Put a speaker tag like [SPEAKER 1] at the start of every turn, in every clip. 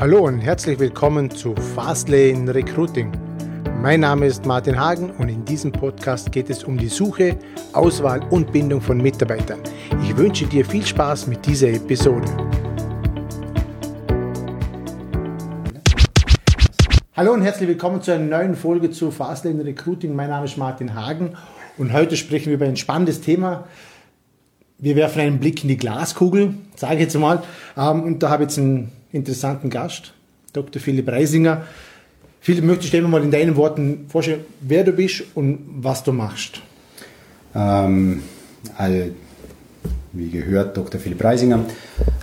[SPEAKER 1] Hallo und herzlich willkommen zu Fastlane Recruiting. Mein Name ist Martin Hagen und in diesem Podcast geht es um die Suche, Auswahl und Bindung von Mitarbeitern. Ich wünsche dir viel Spaß mit dieser Episode. Hallo und herzlich willkommen zu einer neuen Folge zu Fastlane Recruiting. Mein Name ist Martin Hagen und heute sprechen wir über ein spannendes Thema. Wir werfen einen Blick in die Glaskugel, sage ich jetzt mal. Ähm, und da habe ich jetzt einen interessanten Gast, Dr. Philipp Reisinger. Philipp, möchtest du dir mal in deinen Worten vorstellen, wer du bist und was du machst?
[SPEAKER 2] Ähm, also, wie gehört, Dr. Philipp Reisinger.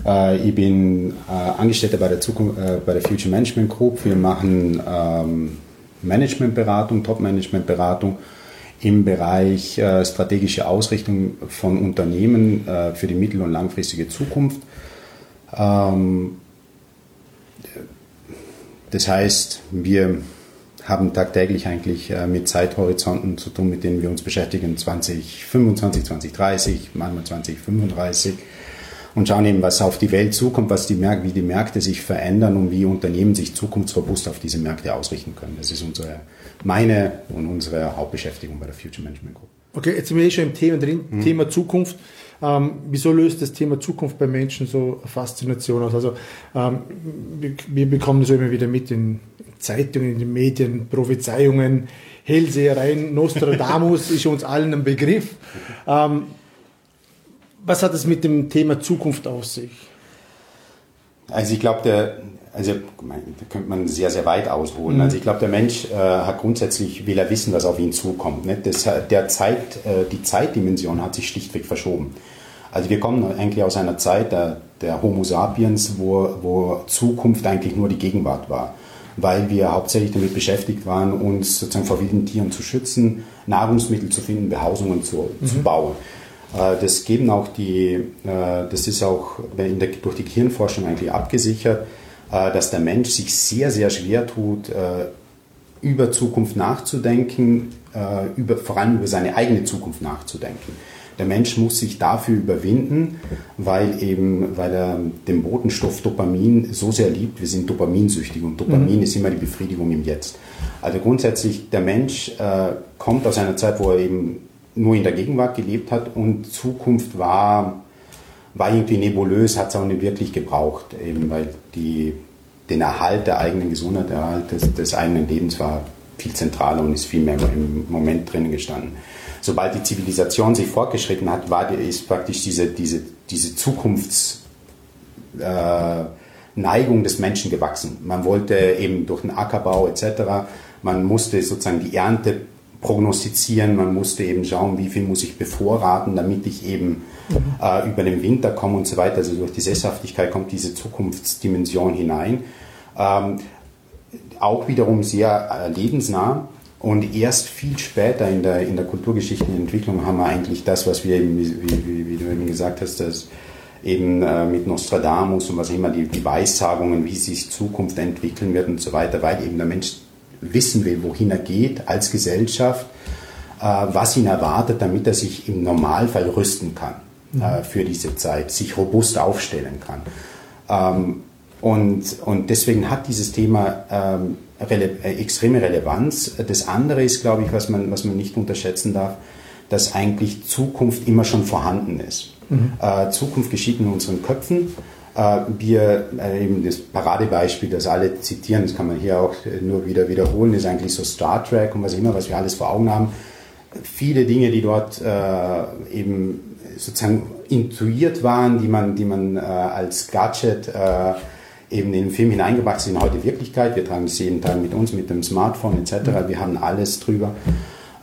[SPEAKER 2] Äh, ich bin äh, Angestellter bei der, Zukunft, äh, bei der Future Management Group. Wir machen ähm, Managementberatung, Top-Management-Beratung im Bereich äh, strategische Ausrichtung von Unternehmen äh, für die mittel- und langfristige Zukunft. Ähm, das heißt, wir haben tagtäglich eigentlich äh, mit Zeithorizonten zu tun, mit denen wir uns beschäftigen, 2025, 2030, manchmal 2035 und schauen eben, was auf die Welt zukommt, was die Märkte, wie die Märkte sich verändern und wie Unternehmen sich zukunftsrobust auf diese Märkte ausrichten können. Das ist unsere, meine und unsere Hauptbeschäftigung bei der Future Management Group.
[SPEAKER 1] Okay, jetzt sind wir eh schon im Thema drin, mhm. Thema Zukunft. Ähm, wieso löst das Thema Zukunft bei Menschen so Faszination aus? Also ähm, wir, wir, bekommen das immer wieder mit in Zeitungen, in den Medien, Prophezeiungen, Hellsehereien, Nostradamus ist uns allen ein Begriff. Ähm, was hat es mit dem Thema Zukunft auf sich?
[SPEAKER 2] Also ich glaube, der, also da könnte man sehr, sehr weit ausholen. Mhm. Also ich glaube, der Mensch äh, hat grundsätzlich, will er wissen, was auf ihn zukommt. Ne? Das, der Zeit, äh, die Zeitdimension hat sich schlichtweg verschoben. Also wir kommen eigentlich aus einer Zeit der, der Homo sapiens, wo, wo Zukunft eigentlich nur die Gegenwart war. Weil wir hauptsächlich damit beschäftigt waren, uns sozusagen vor wilden Tieren zu schützen, Nahrungsmittel zu finden, Behausungen zu, mhm. zu bauen. Äh, das geben auch die, äh, das ist auch der, durch die Gehirnforschung eigentlich abgesichert, äh, dass der Mensch sich sehr, sehr schwer tut, über Zukunft nachzudenken, über, vor allem über seine eigene Zukunft nachzudenken. Der Mensch muss sich dafür überwinden, weil eben, weil er den Botenstoff Dopamin so sehr liebt. Wir sind dopaminsüchtig und Dopamin mhm. ist immer die Befriedigung im Jetzt. Also grundsätzlich, der Mensch äh, kommt aus einer Zeit, wo er eben nur in der Gegenwart gelebt hat und Zukunft war, war irgendwie nebulös, hat es auch nicht wirklich gebraucht, eben weil die, den Erhalt der eigenen Gesundheit, der Erhalt des, des eigenen Lebens war viel zentraler und ist viel mehr im Moment drinnen gestanden. Sobald die Zivilisation sich fortgeschritten hat, war, ist praktisch diese, diese, diese Zukunftsneigung äh, des Menschen gewachsen. Man wollte eben durch den Ackerbau etc., man musste sozusagen die Ernte prognostizieren, man musste eben schauen, wie viel muss ich bevorraten, damit ich eben mhm. äh, über den Winter komme und so weiter. Also durch die Sesshaftigkeit kommt diese Zukunftsdimension hinein. Ähm, auch wiederum sehr äh, lebensnah. Und erst viel später in der, in der kulturgeschichtlichen Entwicklung haben wir eigentlich das, was wir eben, wie, wie, wie du eben gesagt hast, dass eben äh, mit Nostradamus und was immer die, die Weissagungen, wie sich Zukunft entwickeln wird und so weiter, weil eben der Mensch wissen will, wohin er geht als Gesellschaft, äh, was ihn erwartet, damit er sich im Normalfall rüsten kann. Äh, für diese Zeit, sich robust aufstellen kann. Ähm, und, und deswegen hat dieses Thema ähm, rele äh, extreme Relevanz. Das andere ist, glaube ich, was man, was man nicht unterschätzen darf, dass eigentlich Zukunft immer schon vorhanden ist. Mhm. Äh, Zukunft geschieht in unseren Köpfen äh, wir, äh, eben das Paradebeispiel, das alle zitieren, das kann man hier auch nur wieder wiederholen, ist eigentlich so Star Trek und was immer, was wir alles vor Augen haben. Viele Dinge, die dort eben sozusagen intuiert waren, die man, die man als Gadget eben in den Film hineingebracht sind, heute Wirklichkeit. Wir tragen das jeden Tag mit uns, mit dem Smartphone etc. Wir haben alles drüber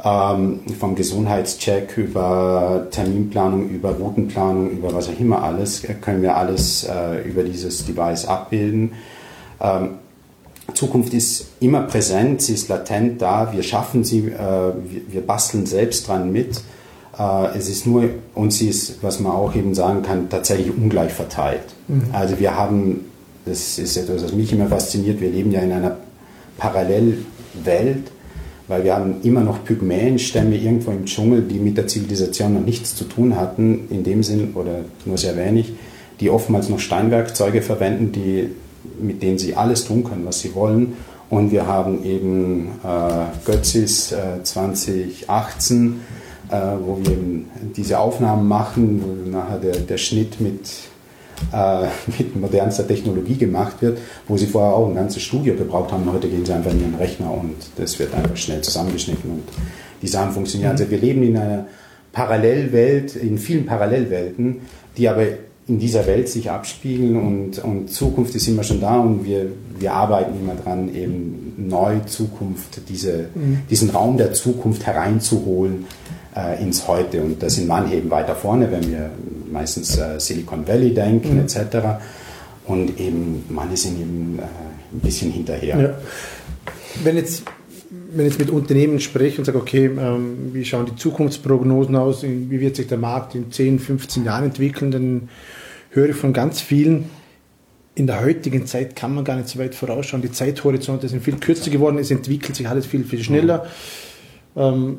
[SPEAKER 2] ähm, vom Gesundheitscheck über Terminplanung, über Routenplanung, über was auch immer alles, können wir alles äh, über dieses Device abbilden. Ähm, Zukunft ist immer präsent, sie ist latent da, wir schaffen sie, äh, wir, wir, basteln selbst dran mit. Äh, es ist nur, und sie ist, was man auch eben sagen kann, tatsächlich ungleich verteilt. Mhm. Also wir haben, das ist etwas, was mich immer fasziniert, wir leben ja in einer Parallelwelt, weil wir haben immer noch Pygmäenstämme irgendwo im Dschungel, die mit der Zivilisation noch nichts zu tun hatten, in dem Sinn, oder nur sehr wenig, die oftmals noch Steinwerkzeuge verwenden, die mit denen sie alles tun können, was sie wollen. Und wir haben eben äh, Götzis äh, 2018, äh, wo wir eben diese Aufnahmen machen, wo nachher der, der Schnitt mit, äh, mit modernster Technologie gemacht wird, wo sie vorher auch ein ganzes Studio gebraucht haben. Heute gehen sie einfach in ihren Rechner und das wird einfach schnell zusammengeschnitten und die Sachen funktionieren. Also wir leben in einer Parallelwelt, in vielen Parallelwelten, die aber in dieser Welt sich abspiegeln und, und Zukunft ist immer schon da und wir, wir arbeiten immer dran, eben neu Zukunft, diese, mhm. diesen Raum der Zukunft hereinzuholen äh, ins Heute. Und da sind manche eben weiter vorne, wenn wir meistens äh, Silicon Valley denken mhm. etc. Und eben manche sind eben äh, ein bisschen hinterher. Ja.
[SPEAKER 1] Wenn jetzt wenn ich jetzt mit Unternehmen spreche und sage, okay, ähm, wie schauen die Zukunftsprognosen aus, wie wird sich der Markt in 10, 15 Jahren entwickeln, dann höre ich von ganz vielen, in der heutigen Zeit kann man gar nicht so weit vorausschauen. Die Zeithorizonte sind viel kürzer geworden, es entwickelt sich alles viel, viel schneller. Ähm,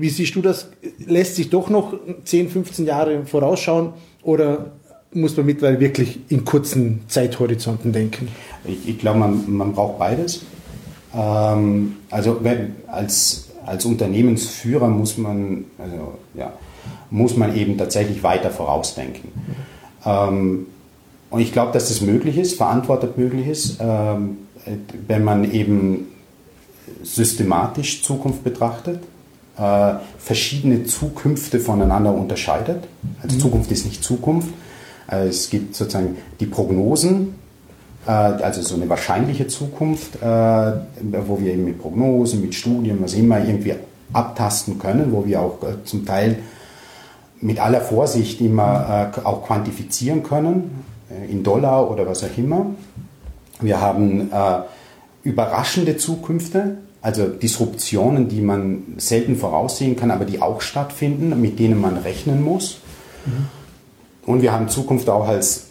[SPEAKER 1] wie siehst du das? Lässt sich doch noch 10, 15 Jahre vorausschauen oder muss man mittlerweile wirklich in kurzen Zeithorizonten denken?
[SPEAKER 2] Ich, ich glaube, man, man braucht beides. Ähm, also wenn, als, als Unternehmensführer muss man, also, ja, muss man eben tatsächlich weiter vorausdenken. Ähm, und ich glaube, dass das möglich ist, verantwortet möglich ist, ähm, wenn man eben systematisch Zukunft betrachtet, äh, verschiedene Zukünfte voneinander unterscheidet. Also mhm. Zukunft ist nicht Zukunft. Äh, es gibt sozusagen die Prognosen, äh, also so eine wahrscheinliche Zukunft, äh, wo wir eben mit Prognosen, mit Studien, was immer irgendwie abtasten können, wo wir auch äh, zum Teil mit aller Vorsicht immer auch quantifizieren können, in Dollar oder was auch immer. Wir haben überraschende Zukünfte, also Disruptionen, die man selten voraussehen kann, aber die auch stattfinden, mit denen man rechnen muss. Mhm. Und wir haben Zukunft auch als,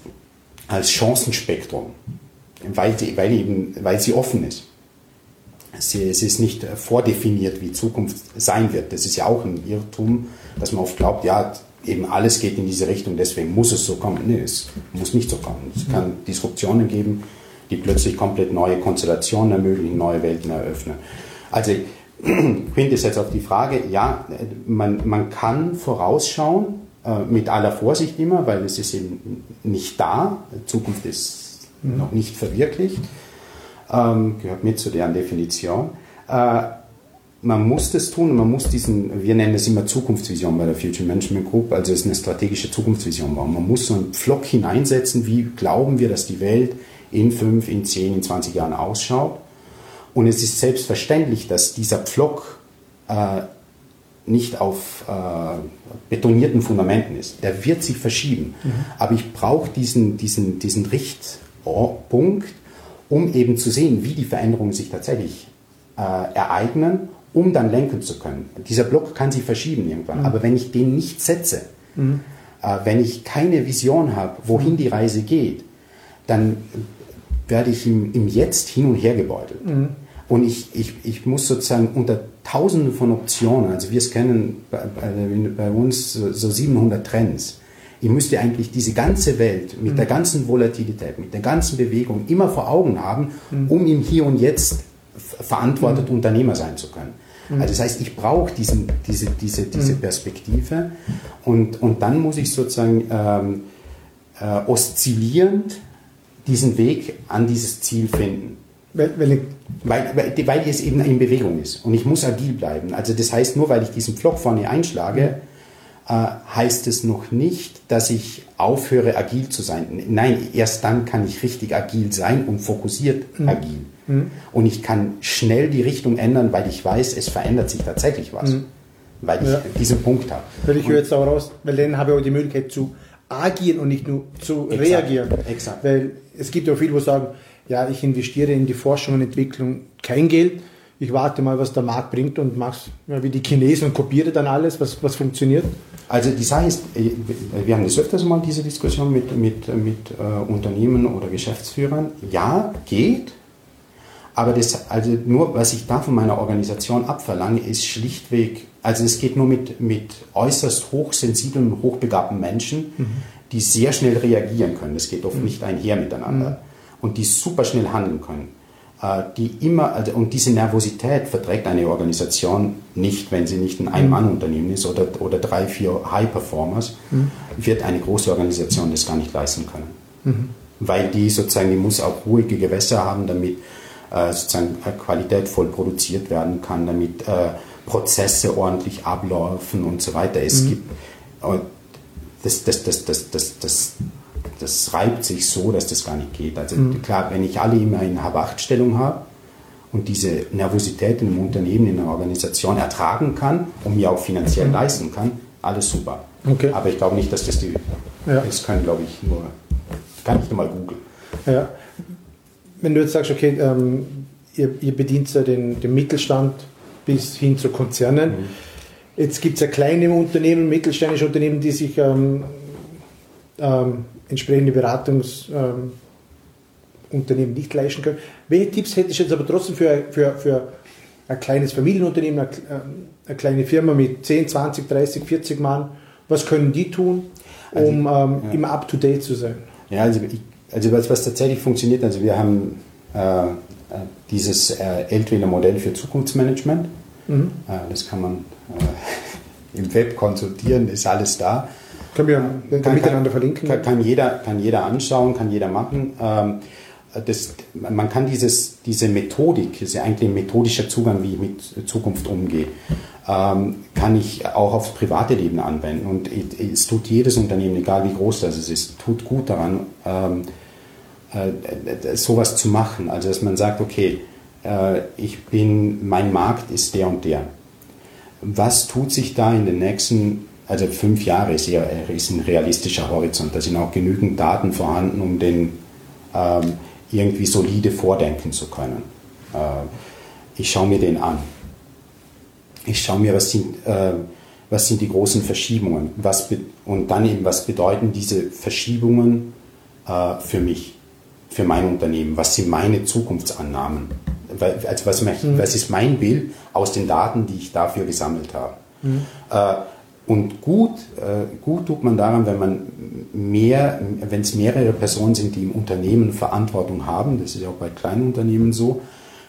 [SPEAKER 2] als Chancenspektrum weil sie, weil eben, weil sie offen ist. Sie, es ist nicht vordefiniert, wie Zukunft sein wird. Das ist ja auch ein Irrtum, dass man oft glaubt, ja, eben alles geht in diese Richtung, deswegen muss es so kommen. Nee, es muss nicht so kommen. Es kann Disruptionen geben, die plötzlich komplett neue Konstellationen ermöglichen, neue Welten eröffnen. Also Quintessenz auf die Frage, ja, man, man kann vorausschauen, äh, mit aller Vorsicht immer, weil es ist eben nicht da. Zukunft ist mhm. noch nicht verwirklicht, ähm, gehört mit zu deren Definition. Äh, man muss das tun, man muss diesen, wir nennen es immer Zukunftsvision bei der Future Management Group, also es ist eine strategische Zukunftsvision bauen. Man muss so einen Pflock hineinsetzen, wie glauben wir, dass die Welt in fünf, in zehn, in 20 Jahren ausschaut. Und es ist selbstverständlich, dass dieser Pflock äh, nicht auf äh, betonierten Fundamenten ist. Der wird sich verschieben. Mhm. Aber ich brauche diesen, diesen, diesen Richt, Punkt, um eben zu sehen, wie die Veränderungen sich tatsächlich äh, ereignen, um dann lenken zu können. Dieser Block kann sich verschieben irgendwann, mhm. aber wenn ich den nicht setze, mhm. äh, wenn ich keine Vision habe, wohin mhm. die Reise geht, dann werde ich im, im Jetzt hin und her gebeutelt. Mhm. Und ich, ich, ich muss sozusagen unter tausenden von Optionen, also wir kennen bei, bei, uns so, so 700 Trends, ich müsste eigentlich diese ganze Welt mit mhm. der ganzen Volatilität, mit der ganzen Bewegung immer vor Augen haben, mhm. um im Hier und Jetzt verantwortet mhm. Unternehmer sein zu können. Mhm. Also das heißt, ich brauche diese, diese, diese mhm. Perspektive und, und dann muss ich sozusagen ähm, äh, oszillierend diesen Weg an dieses Ziel finden. Weil, weil, weil, weil, es eben in Bewegung ist und ich muss agil bleiben. Also das heißt, nur weil ich diesen Pflock vorne einschlage. Äh, heißt es noch nicht, dass ich aufhöre, agil zu sein. Nein, erst dann kann ich richtig agil sein und fokussiert mhm. agil. Mhm. Und ich kann schnell die Richtung ändern, weil ich weiß, es verändert sich tatsächlich was. Mhm. Weil ich ja. diesen Punkt habe.
[SPEAKER 1] Weil ich höre jetzt auch raus, weil dann habe ich auch die Möglichkeit zu agieren und nicht nur zu Exakt. reagieren. Exakt. Weil es gibt ja viele, die sagen, ja, ich investiere in die Forschung und Entwicklung kein Geld ich warte mal, was der Markt bringt und mach's ja, wie die Chinesen und kopiere dann alles, was, was funktioniert?
[SPEAKER 2] Also die Sache ist, äh, wir haben das öfters mal, diese Diskussion mit, mit, mit äh, Unternehmen oder Geschäftsführern. Ja, geht, aber das, also nur, was ich da von meiner Organisation abverlange, ist schlichtweg, also es geht nur mit, mit äußerst hochsensiblen und hochbegabten Menschen, mhm. Die sehr schnell reagieren können. Das geht oft mhm. nicht einher miteinander. Mhm. und die super schnell handeln können. Äh, die immer, also, und diese Nervosität verträgt eine Organisation nicht, wenn sie nicht ein Ein-Mann-Unternehmen ist oder, oder drei, vier High-Performers, mhm. wird eine große Organisation das gar nicht leisten können. Mhm. Weil die sozusagen, die muss auch ruhige Gewässer haben, damit äh, sozusagen qualitätvoll produziert werden kann, damit äh, Prozesse ordentlich ablaufen und so weiter. Es mhm. gibt, äh, das, das, das, das, das, das das reibt sich so, dass das gar nicht geht. Also mhm. klar, wenn ich alle immer in Hab-8-Stellung habe und diese Nervosität im Unternehmen, in der Organisation ertragen kann und mir auch finanziell mhm. leisten kann, alles super. Okay. Aber ich glaube nicht, dass das die, ja. das können, glaube ich, nur, kann ich nur mal googeln.
[SPEAKER 1] Ja. Wenn du jetzt sagst, okay, ähm, ihr, ihr, bedient ja den, den, Mittelstand bis hin zu Konzernen. Mhm. Jetzt gibt es ja kleine Unternehmen, mittelständische Unternehmen, die sich ähm, ähm, entsprechende Beratungsunternehmen ähm, nicht leisten können. Welche Tipps hättest du jetzt aber trotzdem für, für, für ein kleines Familienunternehmen, eine, ähm, eine, kleine Firma mit 10, 20, 30, 40 Mann? Was können die tun, um also, ja. immer up-to-date zu sein?
[SPEAKER 2] Ja, also, ich, also was, was, tatsächlich funktioniert, also wir haben äh, äh dieses äh, Eltwiller Modell für Zukunftsmanagement. Mhm. Äh, das kann man äh, im Web konsultieren, ist alles da.
[SPEAKER 1] Können wir kann, miteinander verlinken?
[SPEAKER 2] Kann, kann, jeder, kann jeder anschauen, kann jeder machen. Ähm, das, man kann dieses, diese Methodik, das ist ja eigentlich ein methodischer Zugang, wie ich mit Zukunft umgehe, ähm, kann ich auch aufs private Leben anwenden. Und es tut jedes Unternehmen, egal wie groß das ist, tut gut daran, ähm, äh, sowas zu machen. Also dass man sagt, okay, äh, ich bin, mein Markt ist der und der. Was tut sich da in den nächsten also fünf Jahre ist, eher, ist ein realistischer Horizont. Da sind auch genügend Daten vorhanden, um den ähm, irgendwie solide vordenken zu können. Äh, ich schaue mir den an. Ich schaue mir, was sind, äh, was sind die großen Verschiebungen was und dann eben, was bedeuten diese Verschiebungen äh, für mich, für mein Unternehmen, was sind meine Zukunftsannahmen, also was, mhm. was ist mein Bild aus den Daten, die ich dafür gesammelt habe. Mhm. Äh, und gut, äh, gut tut man daran, wenn man mehr, wenn es mehrere Personen sind, die im Unternehmen Verantwortung haben, das ist ja auch bei kleinen Unternehmen so,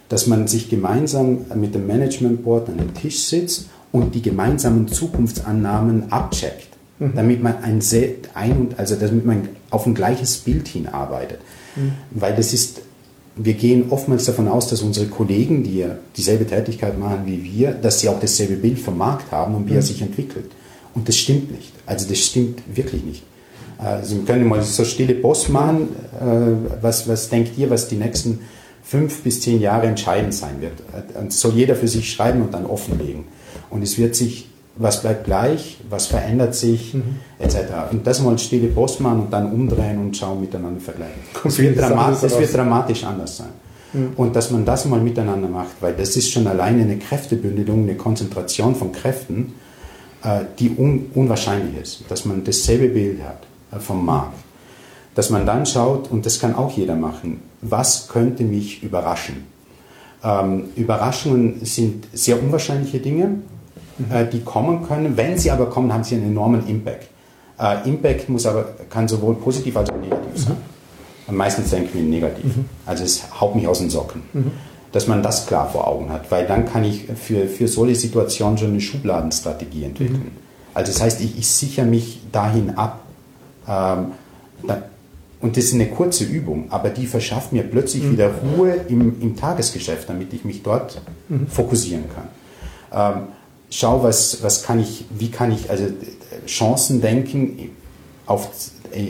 [SPEAKER 2] dass man sich gemeinsam mit dem Management Board an den Tisch sitzt und die gemeinsamen Zukunftsannahmen abcheckt, mhm. damit man ein, ein, also damit man auf ein gleiches Bild hinarbeitet. Mhm. Weil das ist, wir gehen oftmals davon aus, dass unsere Kollegen, die ja dieselbe Tätigkeit machen wie wir, dass sie auch dasselbe Bild vom Markt haben und wie mhm. er sich entwickelt. Und das stimmt nicht. Also das stimmt wirklich nicht. Also wir können mal so stille Post machen. Äh, was, was denkt ihr, was die nächsten fünf bis zehn Jahre entscheidend sein wird? Und soll jeder für sich schreiben und dann offenlegen. Und es wird sich, was bleibt gleich, was verändert sich, mhm. etc. Und das mal stille Post machen und dann umdrehen und schauen, miteinander vergleichen. Es wird, dramatisch, es wird dramatisch anders sein. Mhm. Und dass man das mal miteinander macht, weil das ist schon alleine eine Kräftebündelung, eine Konzentration von Kräften, äh, die un unwahrscheinlich ist, dass man dasselbe Bild hat äh, vom Markt. Dass man dann schaut, und das kann auch jeder machen, was könnte mich überraschen? Ähm, Überraschungen sind sehr unwahrscheinliche Dinge, mhm. äh, die kommen können. Wenn sie aber kommen, haben sie einen enormen Impact. Äh, Impact muss aber, kann sowohl positiv als auch negativ sein. Mhm. Meistens denken wir negativ. Mhm. Also es haut mich aus den Socken. Mhm dass man das klar vor Augen hat, weil dann kann ich für, für solche Situationen schon eine Schubladenstrategie entwickeln. Mhm. Also das heißt, ich, ich sichere mich dahin ab. Ähm, da, und das ist eine kurze Übung, aber die verschafft mir plötzlich mhm. wieder Ruhe im, im Tagesgeschäft, damit ich mich dort mhm. fokussieren kann. Ähm, schau, was, was kann ich, wie kann ich, also Chancen denken auf,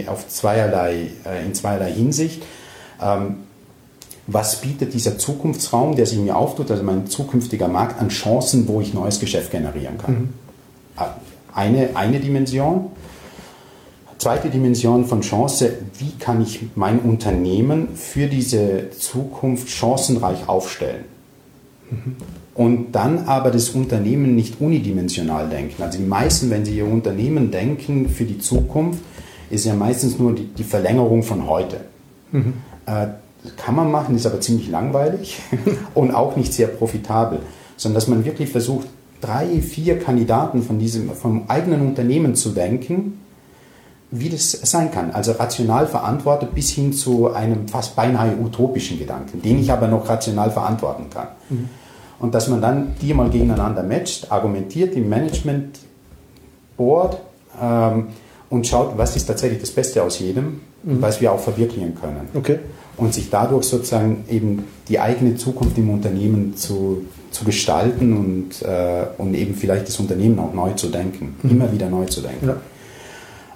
[SPEAKER 2] auf zweierlei, äh, in zweierlei Hinsicht. Ähm, was bietet dieser Zukunftsraum, der sich mir auftut, also mein zukünftiger Markt, an Chancen, wo ich neues Geschäft generieren kann. Mhm. Eine, eine Dimension. Zweite Dimension von Chance, wie kann ich mein Unternehmen für diese Zukunft chancenreich aufstellen? Mhm. Und dann aber das Unternehmen nicht unidimensional denken. Also die meisten, wenn sie ihr Unternehmen denken für die Zukunft, ist ja meistens nur die, die Verlängerung von heute. Mhm. Äh, kann man machen, ist aber ziemlich langweilig und auch nicht sehr profitabel, sondern dass man wirklich versucht, drei, vier Kandidaten von diesem, vom eigenen Unternehmen zu denken, wie das sein kann. Also rational verantwortet bis hin zu einem fast beinahe utopischen Gedanken, den ich aber noch rational verantworten kann. Mhm. Und dass man dann die mal gegeneinander matcht, argumentiert im Management Board ähm, und schaut, was ist tatsächlich das Beste aus jedem, mhm. was wir auch verwirklichen können.
[SPEAKER 1] Okay.
[SPEAKER 2] Und sich dadurch sozusagen eben die eigene Zukunft im Unternehmen zu, zu gestalten und, äh, und eben vielleicht das Unternehmen auch neu zu denken, mhm. immer wieder neu zu denken.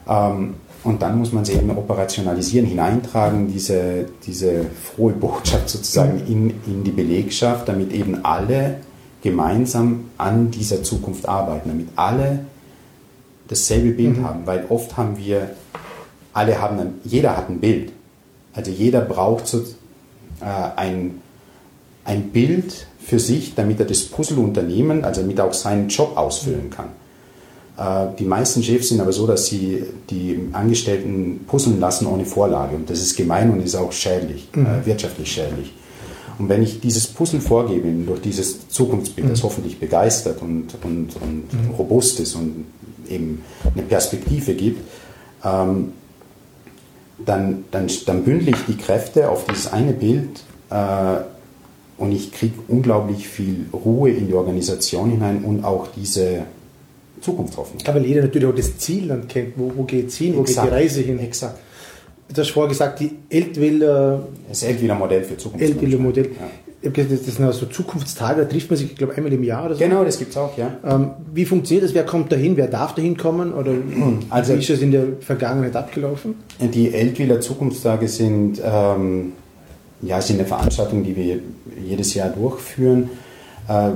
[SPEAKER 2] Ja. Ähm, und dann muss man sie eben operationalisieren, hineintragen, diese, diese frohe Botschaft sozusagen in, in die Belegschaft, damit eben alle gemeinsam an dieser Zukunft arbeiten, damit alle dasselbe Bild mhm. haben, weil oft haben wir, alle haben ein, jeder hat ein Bild. Also jeder braucht so, äh, ein, ein Bild für sich, damit er das Puzzleunternehmen, also damit er auch seinen Job ausfüllen kann. Äh, die meisten Chefs sind aber so, dass sie die Angestellten puzzeln lassen ohne Vorlage. Und das ist gemein und ist auch schädlich, mhm. äh, wirtschaftlich schädlich. Und wenn ich dieses Puzzle vorgebe, durch dieses Zukunftsbild, das mhm. hoffentlich begeistert und, und, und mhm. robust ist und eben eine Perspektive gibt, ähm, dann, dann, dann bündel ich die Kräfte auf dieses eine Bild äh, und ich kriege unglaublich viel Ruhe in die Organisation hinein und auch diese Zukunftshoffnung.
[SPEAKER 1] Aber jeder natürlich auch das Ziel dann kennt, wo, wo geht es hin, wo Exakt. geht die Reise hin.
[SPEAKER 2] Exakt.
[SPEAKER 1] Du hast vorher gesagt, die Eltwiller...
[SPEAKER 2] Das Eltwiller Modell für
[SPEAKER 1] Zukunft. Eltwiller Modell. Ja. Das sind also Zukunftstage, da trifft man sich, ich glaube, einmal im Jahr oder
[SPEAKER 2] so. Genau, das gibt es auch, ja.
[SPEAKER 1] Ähm, wie funktioniert das? Wer kommt dahin? Wer darf dahin kommen? Oder also, wie ist das in der Vergangenheit abgelaufen?
[SPEAKER 2] Die Eltwiler Zukunftstage sind, ähm, ja, sind eine Veranstaltung, die wir jedes Jahr durchführen,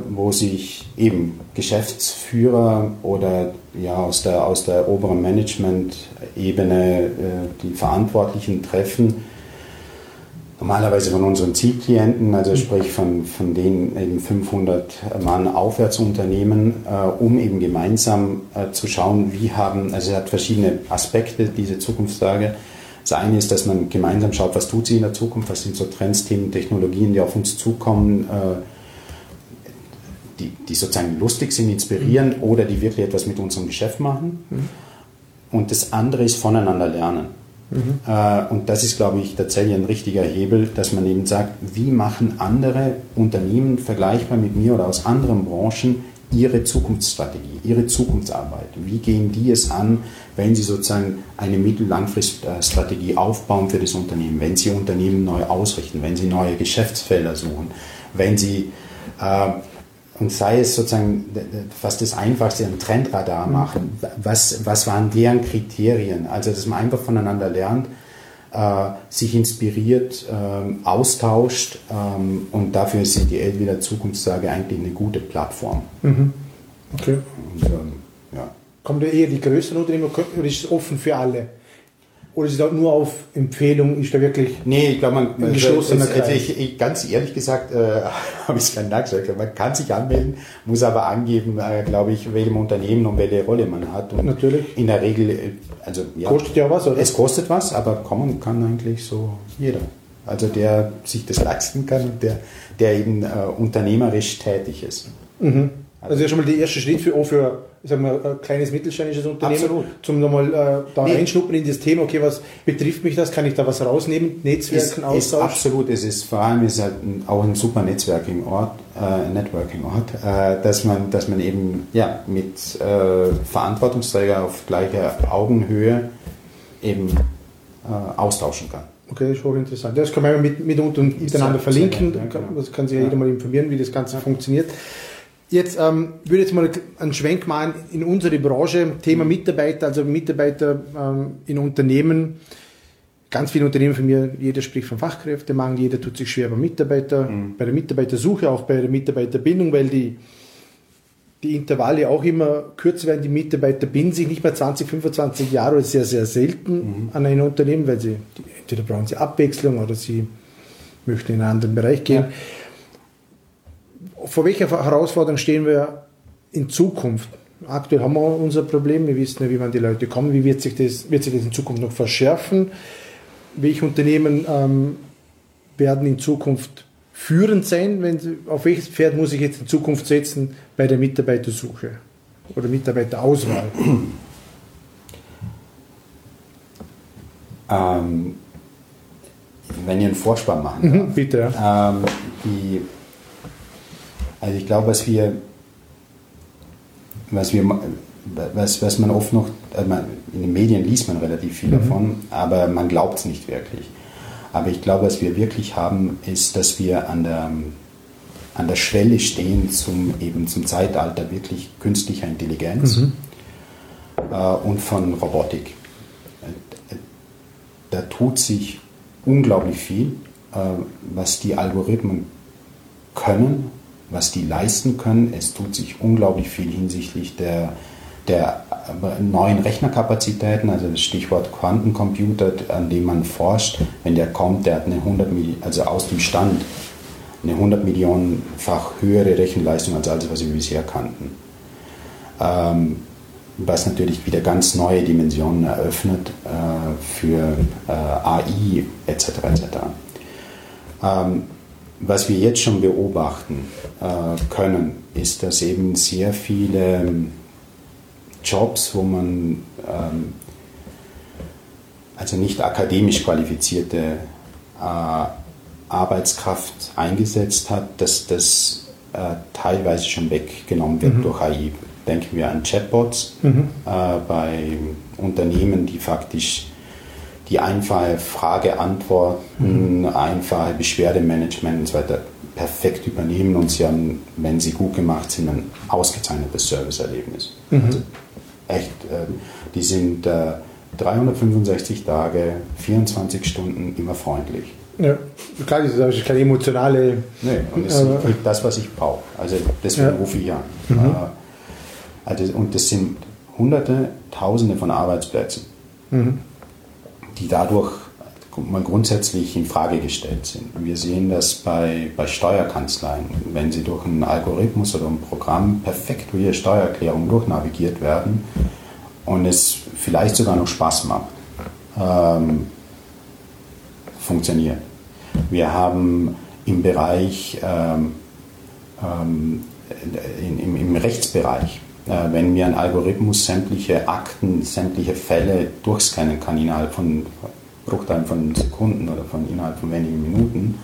[SPEAKER 2] wo sich eben Geschäftsführer oder ja, aus, der, aus der oberen Management-Ebene äh, die Verantwortlichen treffen normalerweise von unseren Zielklienten, also mhm. sprich von, von denen eben 500 Mann Aufwärtsunternehmen, äh, um eben gemeinsam äh, zu schauen, wie haben, also es hat verschiedene Aspekte, diese Zukunftstage. Das eine ist, dass man gemeinsam schaut, was tut sie in der Zukunft, was sind so Trends, Themen, Technologien, die auf uns zukommen, äh, die, die sozusagen lustig sind, inspirieren mhm. oder die wirklich etwas mit unserem Geschäft machen. Mhm. Und das andere ist voneinander lernen. Mhm. Und das ist, glaube ich, tatsächlich ein richtiger Hebel, dass man eben sagt, wie machen andere Unternehmen vergleichbar mit mir oder aus anderen Branchen ihre Zukunftsstrategie, ihre Zukunftsarbeit? Wie gehen die es an, wenn sie sozusagen eine Mittel-Langfrist-Strategie aufbauen für das Unternehmen, wenn sie Unternehmen neu ausrichten, wenn sie neue Geschäftsfelder suchen, wenn sie äh, und sei es sozusagen fast das Einfachste, ein Trendradar mhm. machen. Was, was waren deren Kriterien? Also, dass man einfach voneinander lernt, äh, sich inspiriert, äh, austauscht ähm, und dafür sind die Eltwiler Zukunftstage eigentlich eine gute Plattform.
[SPEAKER 1] Mhm. Okay. Und, ähm, ja. Kommt eher die größeren Unternehmen oder ist es offen für alle? Oder ist es da nur auf Empfehlung? Ist da wirklich
[SPEAKER 2] nee, ich glaube, man, ein geschlossener also, also ich, ich, Ganz ehrlich gesagt, äh, habe ich es keinen nachgeschaut. Man kann sich anmelden, muss aber angeben, äh, glaube ich, welchem Unternehmen und welche Rolle man hat. Und
[SPEAKER 1] Natürlich.
[SPEAKER 2] In der Regel, äh, also
[SPEAKER 1] ja, kostet ja was, oder?
[SPEAKER 2] Es kostet was, aber kommen kann eigentlich so jeder. Also der sich das leisten kann und der, der eben äh, unternehmerisch tätig ist.
[SPEAKER 1] Mhm. Also, ja schon mal der erste Schritt für, auch für ich sag mal, ein kleines mittelständisches Unternehmen,
[SPEAKER 2] Absolut.
[SPEAKER 1] zum nochmal äh, da nee. reinschnuppern in das Thema, okay, was betrifft mich das, kann ich da was rausnehmen, Netzwerken?
[SPEAKER 2] Ist absolut, es ist vor allem ist halt auch ein super Networking-Ort, äh, Networking-Ort, äh, dass, man, dass man eben ja, mit äh, Verantwortungsträger auf gleicher Augenhöhe eben äh, austauschen kann.
[SPEAKER 1] Okay, das ist hochinteressant. Das kann man mit, mitunter miteinander verlinken, ja, genau. das kann sich ja jeder mal informieren, wie das Ganze funktioniert. Jetzt ähm, würde jetzt mal einen Schwenk machen in unsere Branche, Thema Mitarbeiter, also Mitarbeiter ähm, in Unternehmen. Ganz viele Unternehmen von mir, jeder spricht von Fachkräftemangel, jeder tut sich schwer bei Mitarbeiter, mhm. bei der Mitarbeitersuche, auch bei der Mitarbeiterbindung, weil die, die Intervalle auch immer kürzer werden. Die Mitarbeiter binden sich nicht mehr 20, 25 Jahre, sehr, sehr selten mhm. an ein Unternehmen, weil sie entweder brauchen sie Abwechslung oder sie möchten in einen anderen Bereich gehen. Ja vor welcher Herausforderung stehen wir in Zukunft? Aktuell haben wir unser Problem, wir wissen ja, wie man die Leute kommen, wie wird sich das, wird sich das in Zukunft noch verschärfen? Welche Unternehmen ähm, werden in Zukunft führend sein? Wenn, auf welches Pferd muss ich jetzt in Zukunft setzen bei der Mitarbeitersuche oder Mitarbeiterauswahl?
[SPEAKER 2] Ähm, wenn ihr einen Vorspann machen
[SPEAKER 1] mhm, bitte.
[SPEAKER 2] Ja. Ähm, die, also ich glaube, was wir, was wir, was, was man oft noch, also in den Medien liest man relativ viel mhm. davon, aber man glaubt es nicht wirklich. Aber ich glaube, was wir wirklich haben, ist, dass wir an der, an der Schwelle stehen zum, eben zum Zeitalter wirklich künstlicher Intelligenz mhm. äh, und von Robotik. Da tut sich unglaublich viel, äh, was die Algorithmen können, was die leisten können. Es tut sich unglaublich viel hinsichtlich der, der neuen Rechnerkapazitäten, also das Stichwort Quantencomputer, an dem man forscht. Wenn der kommt, der hat eine 100 also aus dem Stand eine 100 Millionenfach höhere Rechenleistung als alles, was wir bisher kannten. Ähm, was natürlich wieder ganz neue Dimensionen eröffnet äh, für äh, AI etc. etc. Ähm, was wir jetzt schon beobachten äh, können, ist, dass eben sehr viele ähm, Jobs, wo man ähm, also nicht akademisch qualifizierte äh, Arbeitskraft eingesetzt hat, dass das äh, teilweise schon weggenommen wird mhm. durch AI denken wir an Chatbots mhm. äh, bei Unternehmen, die faktisch die einfache Frage-Antworten, mhm. einfache Beschwerdemanagement und so weiter perfekt übernehmen und sie haben, wenn sie gut gemacht sind, ein ausgezeichnetes Serviceerlebnis. Mhm. Also echt, äh, die sind äh, 365 Tage, 24 Stunden immer freundlich.
[SPEAKER 1] Ja, klar, das ist keine emotionale.
[SPEAKER 2] Nee, und das ist das, was ich brauche. Also deswegen ja. rufe ich an. Mhm. Äh, also, und das sind Hunderte, Tausende von Arbeitsplätzen, mhm. Die dadurch mal grundsätzlich in Frage gestellt sind. Wir sehen das bei, bei Steuerkanzleien, wenn sie durch einen Algorithmus oder ein Programm perfekt durch ihre Steuererklärung durchnavigiert werden und es vielleicht sogar noch Spaß macht, ähm, funktioniert. Wir haben im Bereich, ähm, ähm, in, im, im Rechtsbereich wenn mir ein Algorithmus sämtliche Akten, sämtliche Fälle durchscannen kann innerhalb von Bruchteilen von Sekunden oder von innerhalb von wenigen Minuten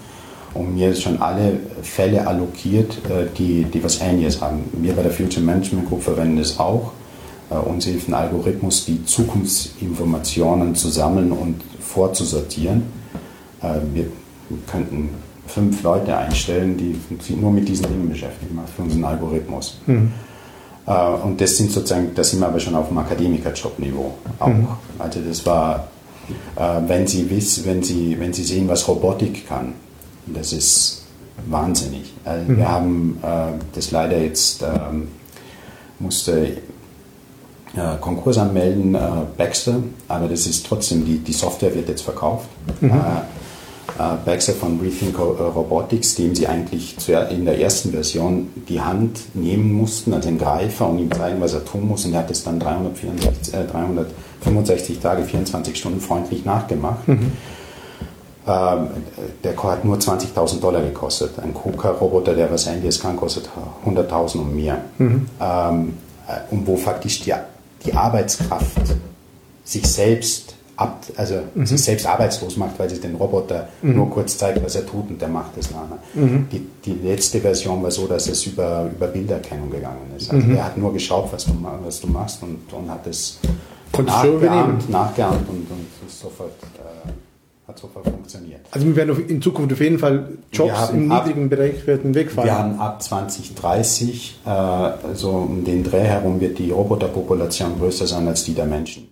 [SPEAKER 2] und mir schon alle Fälle allokiert, äh, die, die was Ähnliches haben. Wir bei der Future Management Group verwenden es auch. Äh, uns hilft ein Algorithmus, die Zukunftsinformationen zu sammeln und vorzusortieren. Wir könnten fünf Leute einstellen, die sich nur mit diesen Dingen beschäftigen, für unseren Algorithmus. Mhm. Äh, und das sind sozusagen, da sind wir aber schon auf dem Akademikerjobniveau auch. Mhm. Also das war, äh, wenn Sie wissen, wenn Sie, wenn Sie sehen, was Robotik kann, das ist wahnsinnig. Also mhm. Wir haben äh, das leider jetzt ähm, musste Konkurs anmelden, Baxter, aber das ist trotzdem, die, die Software wird jetzt verkauft. Mhm. Äh, Baxter von Rethink Robotics, dem sie eigentlich in der ersten Version die Hand nehmen mussten, also den Greifer, und ihm zeigen, was er tun muss. Und er hat es dann 364, äh, 365 Tage, 24 Stunden freundlich nachgemacht. Mhm. Ähm, der hat nur 20.000 Dollar gekostet. Ein KUKA-Roboter, der was ähnliches kann, kostet 100.000 und mehr. Mhm. Ähm, äh, und wo faktisch die, die Arbeitskraft sich selbst ab, also mhm. sich selbst arbeitslos macht, weil sich den Roboter mhm. nur kurz zeigt, was er tut und der macht es nachher. Mhm. Die, die letzte Version war so, dass es über, über Bilderkennung gegangen ist. Also mhm. er hat nur geschaut, was du, was du machst und, und hat es nachgeahmt, nachgeahmt und, und sofort, äh, hat sofort funktioniert.
[SPEAKER 1] Also wir werden in Zukunft auf jeden Fall Jobs im niedrigen ab, Bereich werden wegfallen.
[SPEAKER 2] Wir haben ab 2030, äh, so um den Dreh herum, wird die Roboterpopulation größer sein als die der Menschen.